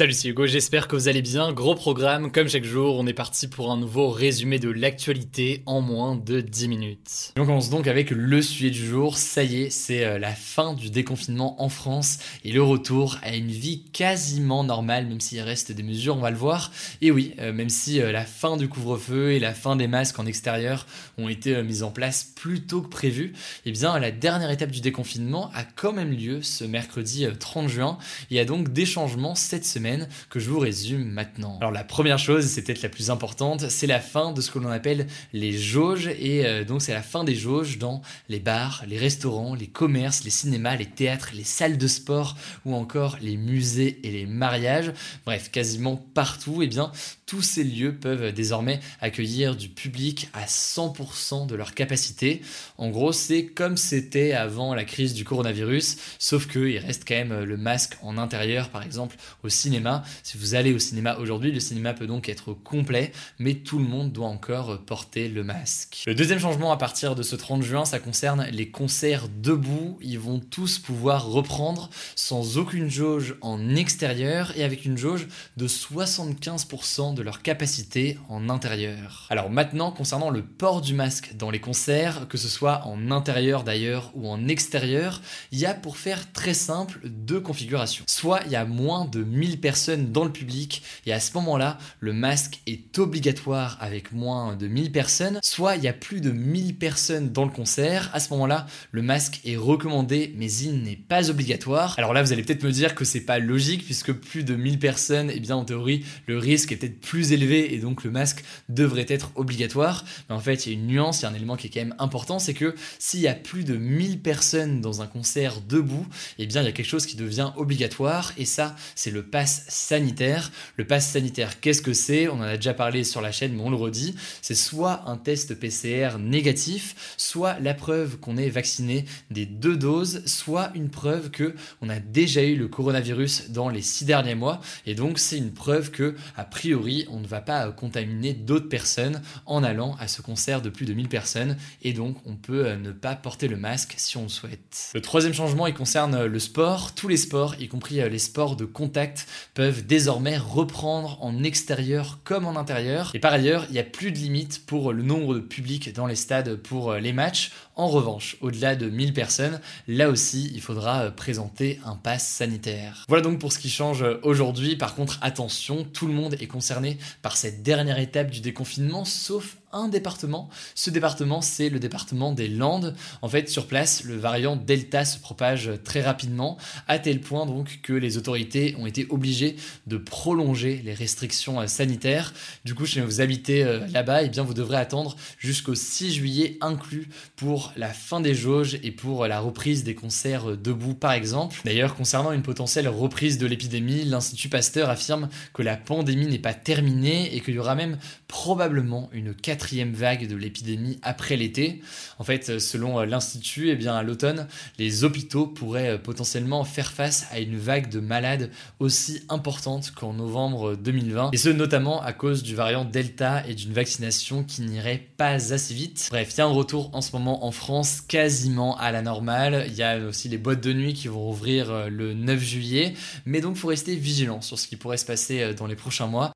Salut, c'est Hugo, j'espère que vous allez bien. Gros programme, comme chaque jour, on est parti pour un nouveau résumé de l'actualité en moins de 10 minutes. on commence donc avec le sujet du jour. Ça y est, c'est euh, la fin du déconfinement en France et le retour à une vie quasiment normale, même s'il reste des mesures, on va le voir. Et oui, euh, même si euh, la fin du couvre-feu et la fin des masques en extérieur ont été mises en place plus tôt que prévu, eh bien la dernière étape du déconfinement a quand même lieu ce mercredi 30 juin. Il y a donc des changements cette semaine que je vous résume maintenant. Alors la première chose, c'est peut-être la plus importante, c'est la fin de ce que l'on appelle les jauges et euh, donc c'est la fin des jauges dans les bars, les restaurants, les commerces, les cinémas, les théâtres, les salles de sport ou encore les musées et les mariages. Bref, quasiment partout, et eh bien tous ces lieux peuvent désormais accueillir du public à 100% de leur capacité. En gros, c'est comme c'était avant la crise du coronavirus, sauf qu'il reste quand même le masque en intérieur, par exemple au cinéma. Si vous allez au cinéma aujourd'hui, le cinéma peut donc être complet, mais tout le monde doit encore porter le masque. Le deuxième changement à partir de ce 30 juin, ça concerne les concerts debout. Ils vont tous pouvoir reprendre sans aucune jauge en extérieur et avec une jauge de 75% de leur capacité en intérieur. Alors maintenant, concernant le port du masque dans les concerts, que ce soit en intérieur d'ailleurs ou en extérieur, il y a pour faire très simple deux configurations. Soit il y a moins de 1000 personnes dans le public et à ce moment-là, le masque est obligatoire avec moins de 1000 personnes, soit il y a plus de 1000 personnes dans le concert, à ce moment-là, le masque est recommandé mais il n'est pas obligatoire. Alors là, vous allez peut-être me dire que c'est pas logique puisque plus de 1000 personnes, et eh bien en théorie, le risque est peut-être plus élevé et donc le masque devrait être obligatoire. Mais en fait, il y a une nuance, il y a un élément qui est quand même important, c'est que s'il y a plus de 1000 personnes dans un concert debout, eh bien il y a quelque chose qui devient obligatoire et ça, c'est le pass sanitaire. Le pass sanitaire, qu'est-ce que c'est? On en a déjà parlé sur la chaîne, mais on le redit. C'est soit un test PCR négatif, soit la preuve qu'on est vacciné des deux doses, soit une preuve que on a déjà eu le coronavirus dans les six derniers mois. Et donc c'est une preuve que a priori on ne va pas euh, contaminer d'autres personnes en allant à ce concert de plus de 1000 personnes et donc on peut euh, ne pas porter le masque si on le souhaite. Le troisième changement, il concerne euh, le sport. Tous les sports, y compris les sports de contact, peuvent désormais reprendre en extérieur comme en intérieur. Et par ailleurs, il n'y a plus de limite pour le nombre de publics dans les stades pour les matchs. En revanche, au-delà de 1000 personnes, là aussi, il faudra présenter un pass sanitaire. Voilà donc pour ce qui change aujourd'hui. Par contre, attention, tout le monde est concerné par cette dernière étape du déconfinement, sauf un département. Ce département, c'est le département des Landes. En fait, sur place, le variant Delta se propage très rapidement, à tel point donc que les autorités ont été obligées de prolonger les restrictions euh, sanitaires. Du coup, si vous habitez euh, là-bas, eh bien, vous devrez attendre jusqu'au 6 juillet inclus pour la fin des jauges et pour la reprise des concerts debout, par exemple. D'ailleurs, concernant une potentielle reprise de l'épidémie, l'Institut Pasteur affirme que la pandémie n'est pas terminée et qu'il y aura même probablement une quatrième vague de l'épidémie après l'été. En fait, selon l'Institut, eh bien à l'automne, les hôpitaux pourraient potentiellement faire face à une vague de malades aussi importante qu'en novembre 2020, et ce notamment à cause du variant Delta et d'une vaccination qui n'irait pas assez vite. Bref, il y a un retour en ce moment en France quasiment à la normale. Il y a aussi les boîtes de nuit qui vont rouvrir le 9 juillet, mais donc faut rester vigilant sur ce qui pourrait se passer dans les prochains mois.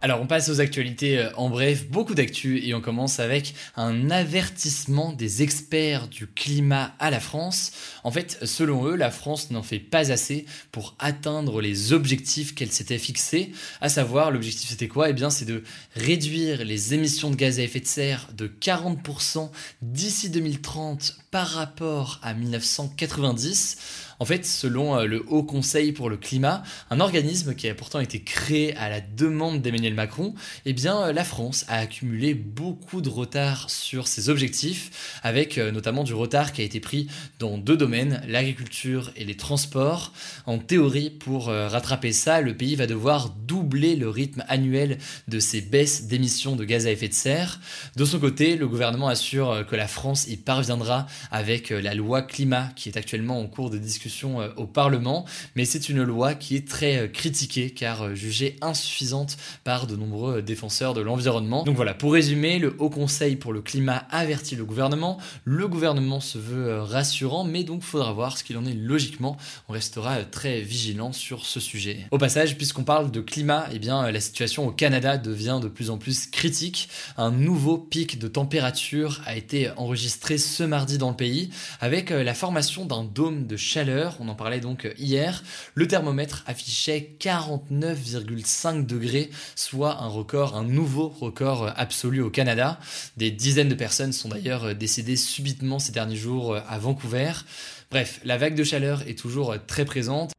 Alors on passe aux actualités euh, en bref, beaucoup d'actu et on commence avec un avertissement des experts du climat à la France. En fait, selon eux, la France n'en fait pas assez pour atteindre les objectifs qu'elle s'était fixés. À savoir, l'objectif c'était quoi? Eh bien c'est de réduire les émissions de gaz à effet de serre de 40% d'ici 2030 par rapport à 1990. En fait, selon euh, le Haut Conseil pour le climat, un organisme qui a pourtant été créé à la demande d'Emmanuel Macron, eh bien, euh, la France a accumulé beaucoup de retard sur ses objectifs, avec euh, notamment du retard qui a été pris dans deux domaines, l'agriculture et les transports. En théorie, pour rattraper ça, le pays va devoir doubler le rythme annuel de ses baisses d'émissions de gaz à effet de serre. De son côté, le gouvernement assure que la France y parviendra avec la loi climat qui est actuellement en cours de discussion euh, au Parlement, mais c'est une loi qui est très euh, critiquée car euh, jugée insuffisante par de nombreux défenseurs de l'environnement. Donc voilà, pour résumer, le Haut Conseil pour le climat avertit le gouvernement, le gouvernement se veut rassurant, mais donc faudra voir ce qu'il en est logiquement, on restera très vigilant sur ce sujet. Au passage, puisqu'on parle de climat, eh bien la situation au Canada devient de plus en plus critique. Un nouveau pic de température a été enregistré ce mardi dans le pays avec la formation d'un dôme de chaleur on en parlait donc hier, le thermomètre affichait 49,5 degrés, un record, un nouveau record absolu au Canada. Des dizaines de personnes sont d'ailleurs décédées subitement ces derniers jours à Vancouver. Bref, la vague de chaleur est toujours très présente.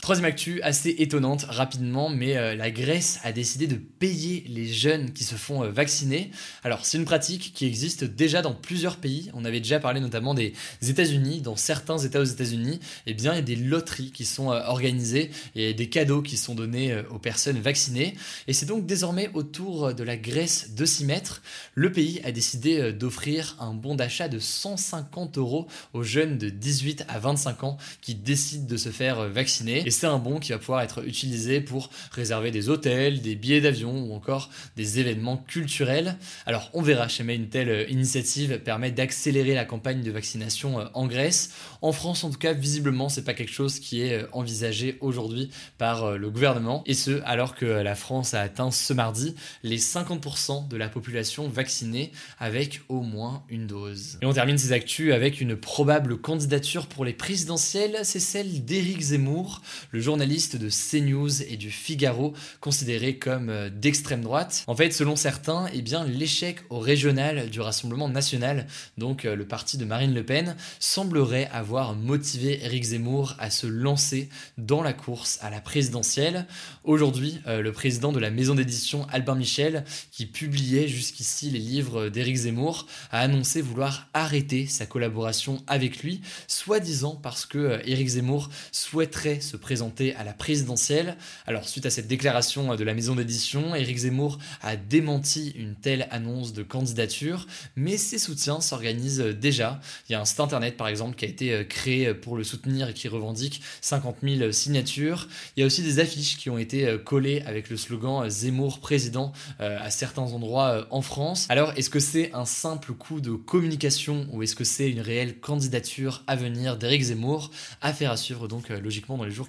Troisième actu, assez étonnante rapidement, mais euh, la Grèce a décidé de payer les jeunes qui se font euh, vacciner. Alors c'est une pratique qui existe déjà dans plusieurs pays. On avait déjà parlé notamment des États-Unis. Dans certains États aux États-Unis, eh bien il y a des loteries qui sont euh, organisées et des cadeaux qui sont donnés aux personnes vaccinées. Et c'est donc désormais au tour de la Grèce de s'y mettre. Le pays a décidé d'offrir un bon d'achat de 150 euros aux jeunes de 18 à 25 ans qui décident de se faire vacciner c'est un bon qui va pouvoir être utilisé pour réserver des hôtels, des billets d'avion ou encore des événements culturels. Alors on verra jamais une telle euh, initiative permet d'accélérer la campagne de vaccination euh, en Grèce. En France en tout cas visiblement c'est pas quelque chose qui est euh, envisagé aujourd'hui par le gouvernement et ce alors que la France a atteint ce mardi les 50% de la population vaccinée avec au moins une dose. Et on termine ces actus avec une probable candidature pour les présidentielles, c'est celle d'Éric Zemmour le journaliste de CNews et du Figaro, considéré comme euh, d'extrême droite. En fait, selon certains, eh bien, l'échec au régional du Rassemblement national, donc euh, le parti de Marine Le Pen, semblerait avoir motivé Éric Zemmour à se lancer dans la course à la présidentielle. Aujourd'hui, euh, le président de la maison d'édition Albin Michel, qui publiait jusqu'ici les livres d'Éric Zemmour, a annoncé vouloir arrêter sa collaboration avec lui, soi-disant parce que Éric Zemmour souhaiterait se présenter à la présidentielle. Alors suite à cette déclaration de la maison d'édition, Éric Zemmour a démenti une telle annonce de candidature, mais ses soutiens s'organisent déjà. Il y a un site internet par exemple qui a été euh, créé pour le soutenir et qui revendique 50 000 signatures. Il y a aussi des affiches qui ont été euh, collées avec le slogan euh, Zemmour président à certains endroits en France. Alors est-ce que c'est un simple coup de communication ou est-ce que c'est une réelle candidature à venir d'Éric Zemmour? Affaire à suivre donc logiquement dans les jours